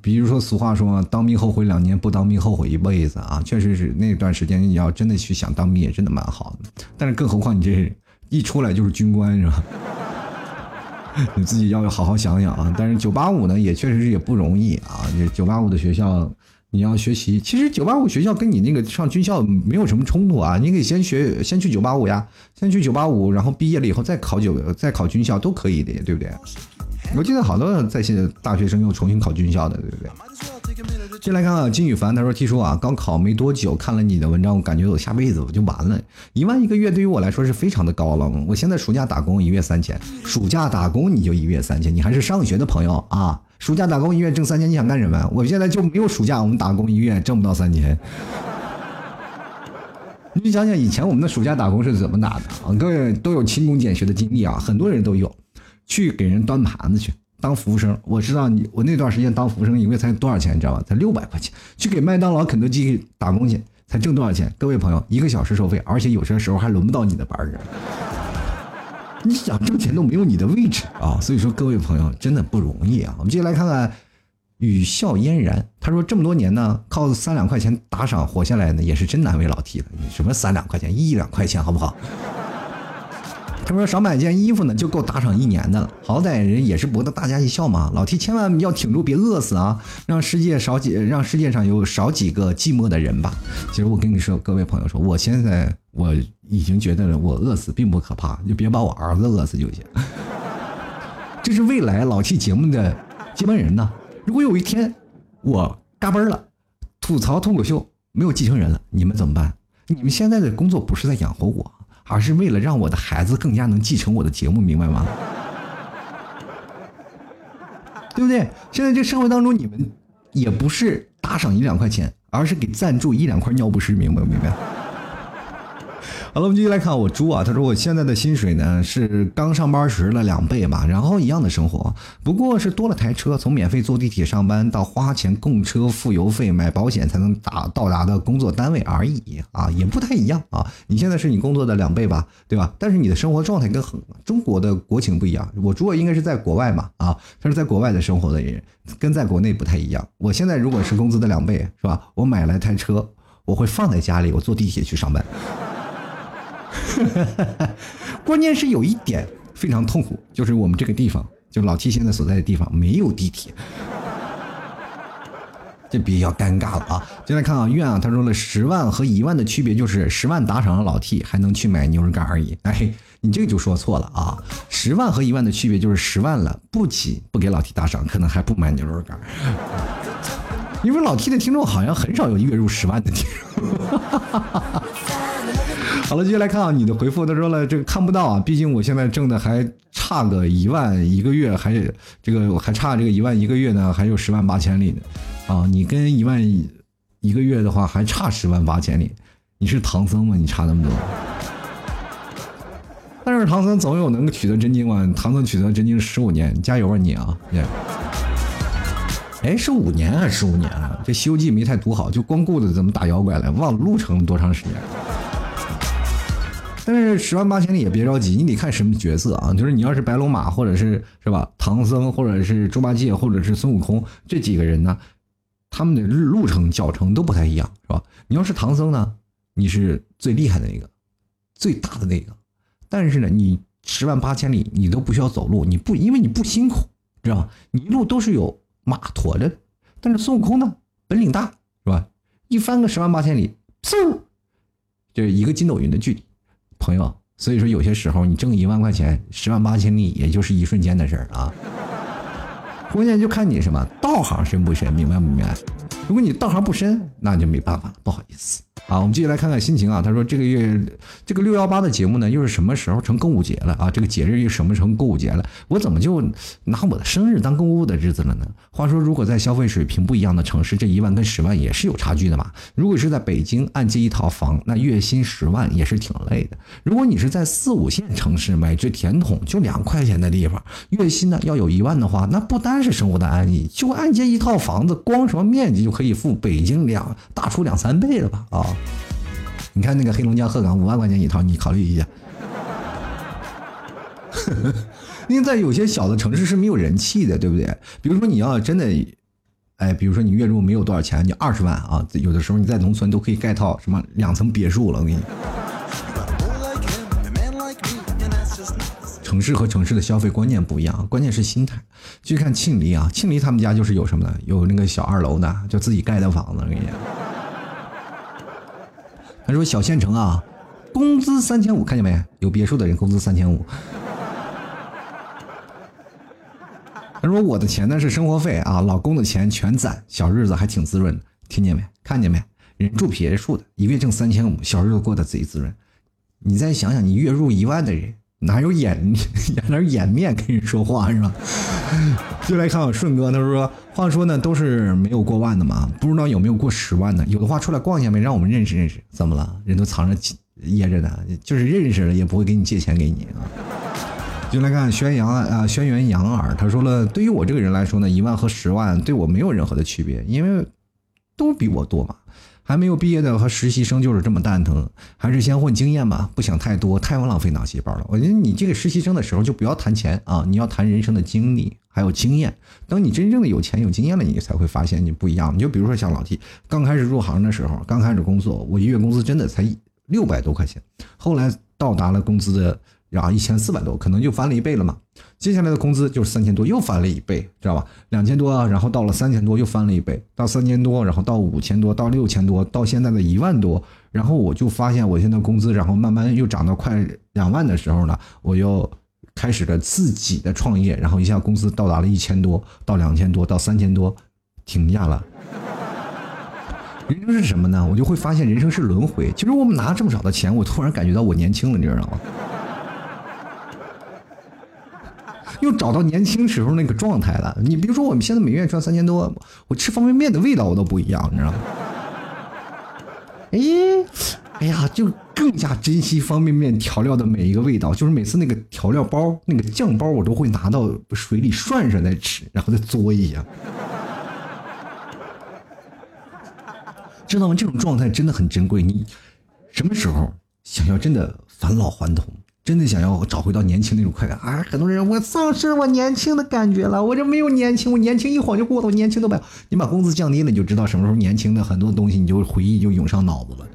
比如说俗话说，当兵后悔两年，不当兵后悔一辈子啊。确实是那段时间，你要真的去想当兵，也真的蛮好的。但是更何况你这。一出来就是军官是吧？你自己要好好想想啊！但是九八五呢，也确实是也不容易啊。这九八五的学校，你要学习，其实九八五学校跟你那个上军校没有什么冲突啊。你可以先学，先去九八五呀，先去九八五，然后毕业了以后再考九，再考军校都可以的，对不对？我记得好多在线大学生又重新考军校的，对不对？先来看看金宇凡，他说：“听说啊，刚考没多久，看了你的文章，我感觉我下辈子我就完了。一万一个月对于我来说是非常的高了。我现在暑假打工一月三千，暑假打工你就一月三千，你还是上学的朋友啊？暑假打工一月挣三千，你想干什么？我现在就没有暑假，我们打工一月挣不到三千。你想想以前我们的暑假打工是怎么打的啊？各位都有勤工俭学的经历啊，很多人都有，去给人端盘子去。”当服务生，我知道你，我那段时间当服务生一个月才多少钱，你知道吧？才六百块钱。去给麦当劳、肯德基打工去，才挣多少钱？各位朋友，一个小时收费，而且有些时候还轮不到你的班儿。你想挣钱都没有你的位置啊！所以说，各位朋友真的不容易啊。我们接下来看看语笑嫣然，他说这么多年呢，靠三两块钱打赏活下来呢，也是真难为老 T 了。你什么三两块钱，一两块钱好不好？他说少买件衣服呢，就够打赏一年的了。好歹人也是博得大家一笑嘛。老 T 千万要挺住，别饿死啊！让世界少几，让世界上有少几个寂寞的人吧。其实我跟你说，各位朋友说，我现在我已经觉得我饿死并不可怕，就别把我儿子饿死就行。这是未来老 T 节目的接班人呢。如果有一天我嘎嘣了，吐槽脱口秀没有继承人了，你们怎么办？你们现在的工作不是在养活我。而是为了让我的孩子更加能继承我的节目，明白吗？对不对？现在这社会当中，你们也不是打赏一两块钱，而是给赞助一两块尿不湿，明白不明白？好了，我们继续来看我猪啊，他说我现在的薪水呢是刚上班时的两倍吧，然后一样的生活，不过是多了台车，从免费坐地铁上班到花钱供车、付邮费、买保险才能达到达的工作单位而已啊，也不太一样啊。你现在是你工作的两倍吧，对吧？但是你的生活状态跟很中国的国情不一样，我猪啊应该是在国外嘛啊，他是在国外的生活的人，跟在国内不太一样。我现在如果是工资的两倍，是吧？我买来台车，我会放在家里，我坐地铁去上班。关键是有一点非常痛苦，就是我们这个地方，就老七现在所在的地方没有地铁，这比较尴尬了啊！现在看啊，愿啊，他说了十万和一万的区别就是十万打赏了老 T 还能去买牛肉干而已。哎，你这个就说错了啊！十万和一万的区别就是十万了，不仅不给老 T 打赏，可能还不买牛肉干。因为老 T 的听众好像很少有月入十万的听众。好了，接下来看啊，你的回复，他说了这个看不到啊，毕竟我现在挣的还差个一万一个月，还是这个我还差这个一万一个月呢，还有十万八千里呢，啊，你跟一万一个月的话还差十万八千里，你是唐僧吗？你差那么多？但是唐僧总有能取得真经吧，唐僧取得真经十五年，加油啊你啊！哎，是五年还是十五年啊？这《西游记》没太读好，就光顾着怎么打妖怪了，忘了路程多长时间。但是十万八千里也别着急，你得看什么角色啊？就是你要是白龙马，或者是是吧？唐僧，或者是猪八戒，或者是孙悟空这几个人呢，他们的路程脚程都不太一样，是吧？你要是唐僧呢，你是最厉害的那个，最大的那个。但是呢，你十万八千里你都不需要走路，你不因为你不辛苦，知道吧？你一路都是有。马驮着，但是孙悟空呢，本领大，是吧？一翻个十万八千里，嗖，就是一个筋斗云的距离，朋友。所以说，有些时候你挣一万块钱，十万八千里也就是一瞬间的事儿啊。关键就看你什么道行深不深，明白不明白？如果你道行不深，那就没办法了，不好意思。好，我们继续来看看心情啊。他说：“这个月这个六幺八的节目呢，又是什么时候成购物节了啊？这个节日又什么成购物节了？我怎么就拿我的生日当购物的日子了呢？话说，如果在消费水平不一样的城市，这一万跟十万也是有差距的嘛。如果是在北京按揭一套房，那月薪十万也是挺累的。如果你是在四五线城市买只甜筒就两块钱的地方，月薪呢要有一万的话，那不单是生活的安逸，就按揭一套房子，光什么面积就可以付北京两大出两三倍了吧？啊！”你看那个黑龙江鹤岗五万块钱一套，你考虑一下。因为在有些小的城市是没有人气的，对不对？比如说你要真的，哎，比如说你月入没有多少钱，你二十万啊，有的时候你在农村都可以盖套什么两层别墅了。我跟你，城市和城市的消费观念不一样，关键是心态。去看庆黎啊，庆黎他们家就是有什么呢？有那个小二楼的，就自己盖的房子。我跟你。他说：“小县城啊，工资三千五，看见没？有别墅的人工资三千五。”他说：“我的钱呢是生活费啊，老公的钱全攒，小日子还挺滋润的。听见没？看见没？人住别墅的，一个月挣三千五，小日子过得贼滋润。你再想想，你月入一万的人。”哪有眼眼 哪眼面跟人说话是吧？就来看我顺哥，他说：“话说呢，都是没有过万的嘛，不知道有没有过十万的？有的话出来逛一下呗，让我们认识认识。怎么了？人都藏着掖着的，就是认识了也不会给你借钱给你啊。”就来看宣扬啊，轩辕杨耳，他说了：“对于我这个人来说呢，一万和十万对我没有任何的区别，因为都比我多嘛。”还没有毕业的和实习生就是这么蛋疼，还是先混经验吧，不想太多，太浪费脑细胞了。我觉得你这个实习生的时候就不要谈钱啊，你要谈人生的经历还有经验。等你真正的有钱有经验了，你才会发现你不一样。你就比如说像老 T，刚开始入行的时候，刚开始工作，我一月工资真的才六百多块钱，后来到达了工资的。然后一千四百多，可能就翻了一倍了嘛。接下来的工资就是三千多，又翻了一倍，知道吧？两千多，然后到了三千多，又翻了一倍，到三千多，然后到五千多，到六千多，到现在的一万多。然后我就发现，我现在工资，然后慢慢又涨到快两万的时候呢，我又开始了自己的创业，然后一下工资到达了一千多，到两千多，到三千多，停下了。人生是什么呢？我就会发现人生是轮回。其实我们拿这么少的钱，我突然感觉到我年轻了，你知道吗？又找到年轻时候那个状态了。你比如说，我们现在每月赚三千多，我吃方便面的味道我都不一样，你知道吗？哎，哎呀，就更加珍惜方便面调料的每一个味道。就是每次那个调料包、那个酱包，我都会拿到水里涮涮再吃，然后再嘬一下。知道吗？这种状态真的很珍贵。你什么时候想要真的返老还童？真的想要找回到年轻那种快感啊！很多人我丧失我年轻的感觉了，我这没有年轻，我年轻一晃就过了，我年轻都没有。你把工资降低了，你就知道什么时候年轻的很多东西，你就回忆就涌上脑子了。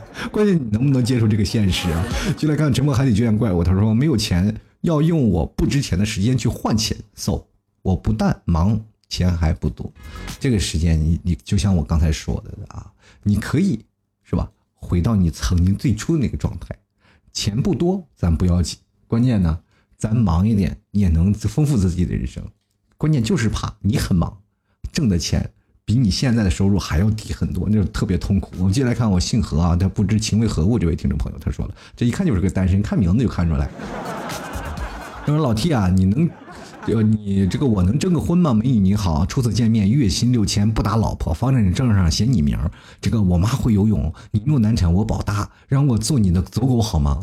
关键你能不能接受这个现实啊？就来看沉默海底救援怪物，他说没有钱要用我不值钱的时间去换钱，so 我不但忙，钱还不多。这个时间你你就像我刚才说的啊，你可以是吧？回到你曾经最初的那个状态，钱不多咱不要紧，关键呢，咱忙一点也能丰富自己的人生。关键就是怕你很忙，挣的钱比你现在的收入还要低很多，那就特别痛苦。我们接下来看我姓何啊，他不知情为何物这位听众朋友他说了，这一看就是个单身，看名字就看出来。他说老 T 啊，你能。呃，你这个我能征个婚吗？美女你好，初次见面，月薪六千，不打老婆，房产证上写你名这个我妈会游泳，你又难产，我保大，让我做你的走狗好吗？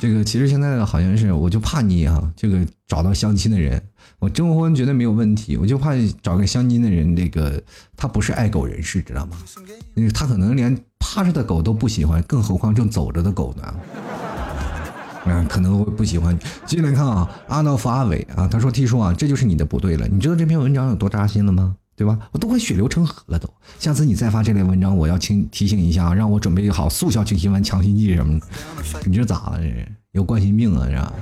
这个其实现在好像是，我就怕你啊，这个找到相亲的人，我征婚绝对没有问题，我就怕找个相亲的人，这个他不是爱狗人士，知道吗？他可能连趴着的狗都不喜欢，更何况正走着的狗呢？嗯，可能会不喜欢你。继续来看啊，阿道夫阿伟啊，他说：“T 叔啊，这就是你的不对了。你知道这篇文章有多扎心了吗？对吧？我都快血流成河了都。下次你再发这类文章，我要请提醒一下，让我准备好速效救心丸、强心剂什么的。你这咋了？这是有冠心病啊？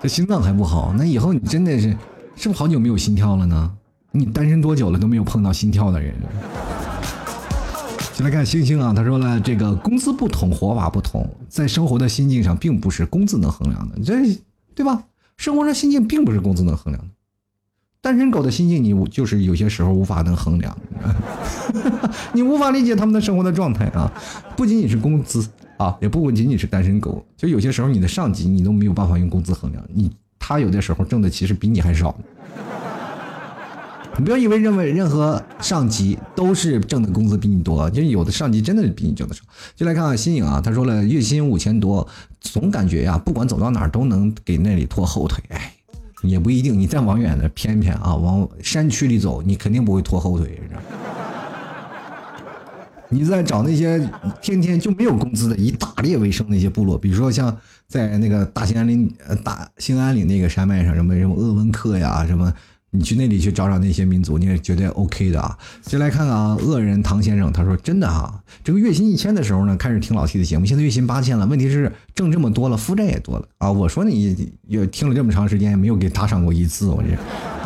这这心脏还不好？那以后你真的是是不是好久没有心跳了呢？你单身多久了都没有碰到心跳的人？”先来看星星啊，他说了，这个工资不同，活法不同，在生活的心境上，并不是工资能衡量的，这对吧？生活上心境并不是工资能衡量的。单身狗的心境，你就是有些时候无法能衡量，你无法理解他们的生活的状态啊。不仅仅是工资啊，也不仅仅是单身狗，就有些时候你的上级，你都没有办法用工资衡量，你他有的时候挣的其实比你还少。你不要以为认为任何上级都是挣的工资比你多，就有的上级真的比你挣的少。就来看看新颖啊，他说了月薪五千多，总感觉呀，不管走到哪儿都能给那里拖后腿。哎，也不一定，你再往远的偏偏啊，往山区里走，你肯定不会拖后腿。你在找那些天天就没有工资的以打猎为生那些部落，比如说像在那个大兴安岭、大兴安岭那个山脉上，什么什么鄂温克呀，什么。你去那里去找找那些民族，你也绝对 OK 的啊！先来看看啊，恶人唐先生，他说真的啊，这个月薪一千的时候呢，开始听老 T 的节目，现在月薪八千了，问题是挣这么多了，负债也多了啊！我说你也听了这么长时间，也没有给打赏过一次，我这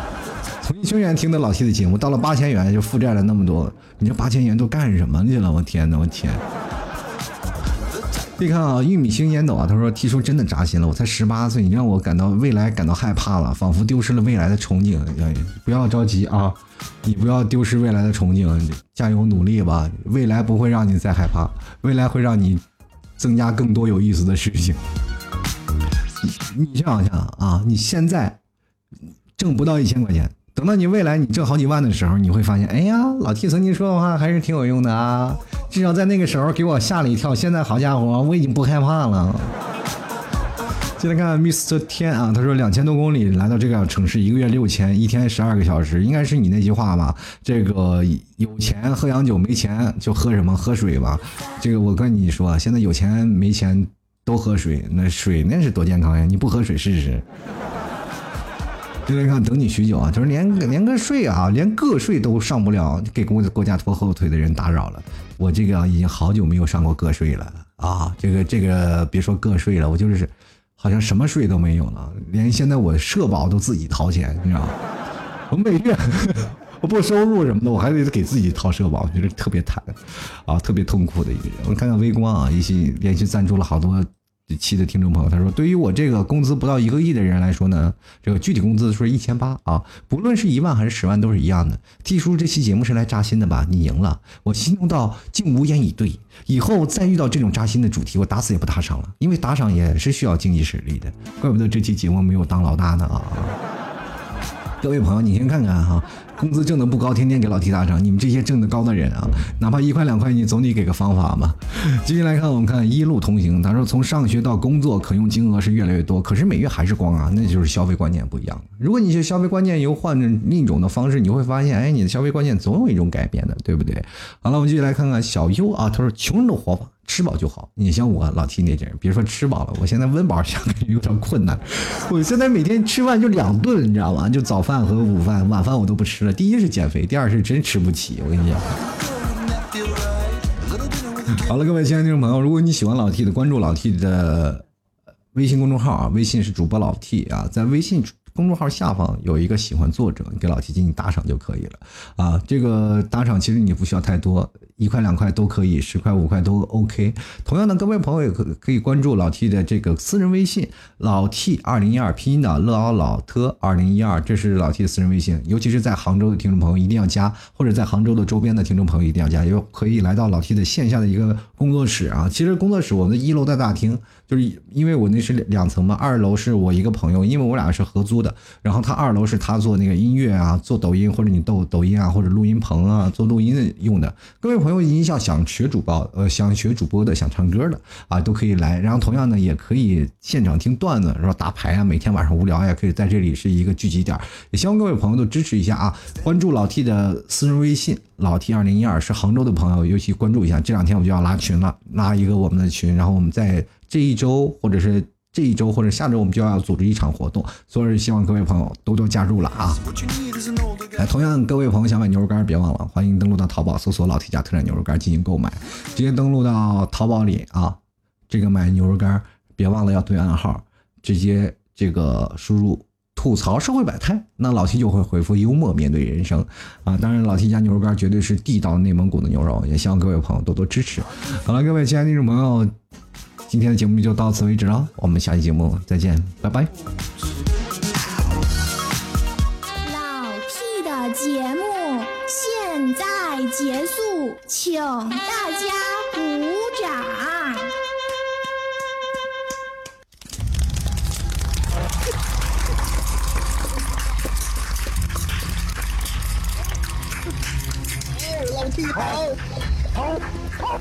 从一千元听的老 T 的节目，到了八千元就负债了那么多，你这八千元都干什么去了？我天哪，我天！你看啊，玉米星烟斗啊，他说：“T 叔真的扎心了，我才十八岁，你让我感到未来感到害怕了，仿佛丢失了未来的憧憬。不要着急啊，你不要丢失未来的憧憬，加油努力吧，未来不会让你再害怕，未来会让你增加更多有意思的事情。你你想想啊，你现在挣不到一千块钱。”等到你未来你挣好几万的时候，你会发现，哎呀，老 T 曾经说的话还是挺有用的啊！至少在那个时候给我吓了一跳。现在好家伙，我已经不害怕了。接着看 Mr 天啊，他说两千多公里来到这个城市，一个月六千，一天十二个小时，应该是你那句话吧？这个有钱喝洋酒，没钱就喝什么喝水吧。这个我跟你说，现在有钱没钱都喝水，那水那是多健康呀！你不喝水试试。就来看等你许久啊，就是连连个税啊，连个税都上不了，给国国家拖后腿的人打扰了。我这个已经好久没有上过个税了啊，这个这个别说个税了，我就是好像什么税都没有了，连现在我社保都自己掏钱，你知道吗？我每月我不收入什么的，我还得给自己掏社保，我觉得特别惨啊，特别痛苦的一个人。我看看微光啊，一些连续赞助了好多。期的听众朋友他说：“对于我这个工资不到一个亿的人来说呢，这个具体工资是一千八啊，不论是一万还是十万都是一样的。T 叔这期节目是来扎心的吧？你赢了，我心动到竟无言以对。以后再遇到这种扎心的主题，我打死也不打赏了，因为打赏也是需要经济实力的。怪不得这期节目没有当老大呢啊！各位朋友，你先看看哈。”工资挣的不高，天天给老提打赏。你们这些挣的高的人啊，哪怕一块两块，你总得给个方法嘛。继续来看，我们看一路同行。他说，从上学到工作，可用金额是越来越多，可是每月还是光啊，那就是消费观念不一样。如果你消费观念又换成另一种的方式，你会发现，哎，你的消费观念总有一种改变的，对不对？好了，我们继续来看看小优啊。他说，穷人的活法。吃饱就好。你像我老 T 那阵，别说吃饱了，我现在温饱想有点困难。我现在每天吃饭就两顿，你知道吗？就早饭和午饭，晚饭我都不吃了。第一是减肥，第二是真吃不起。我跟你讲。好了，各位亲爱的听众朋友，如果你喜欢老 T 的，关注老 T 的微信公众号啊，微信是主播老 T 啊，在微信。公众号下方有一个喜欢作者，你给老 T 进行打赏就可以了啊。这个打赏其实你不需要太多，一块两块都可以，十块五块都 OK。同样的，各位朋友也可可以关注老 T 的这个私人微信，老 T 二零一二拼音的乐奥老特二零一二，这是老 T 的私人微信。尤其是在杭州的听众朋友一定要加，或者在杭州的周边的听众朋友一定要加，又可以来到老 T 的线下的一个工作室啊。其实工作室我们的一楼的大厅。就是因为我那是两层嘛，二楼是我一个朋友，因为我俩是合租的，然后他二楼是他做那个音乐啊，做抖音或者你抖抖音啊，或者录音棚啊，做录音用的。各位朋友，音效想学主播，呃，想学主播的，想唱歌的啊，都可以来。然后同样呢，也可以现场听段子，是吧？打牌啊，每天晚上无聊也可以在这里是一个聚集点。也希望各位朋友都支持一下啊，关注老 T 的私人微信，老 T 二零一二是杭州的朋友，尤其关注一下。这两天我就要拉群了，拉一个我们的群，然后我们在。这一周，或者是这一周，或者下周，我们就要组织一场活动，所以希望各位朋友多多加入了啊！哎，同样，各位朋友想买牛肉干，别忘了，欢迎登录到淘宝搜索“老 T 家特产牛肉干”进行购买。直接登录到淘宝里啊，这个买牛肉干，别忘了要对暗号，直接这个输入“吐槽社会百态”，那老 T 就会回复“幽默面对人生”啊！当然，老 T 家牛肉干绝对是地道内蒙古的牛肉，也希望各位朋友多多支持。好了，各位亲爱的听众朋友。今天的节目就到此为止了，我们下期节目再见，拜拜。老 T 的节目现在结束，请大家鼓掌。老 T 好，好，好。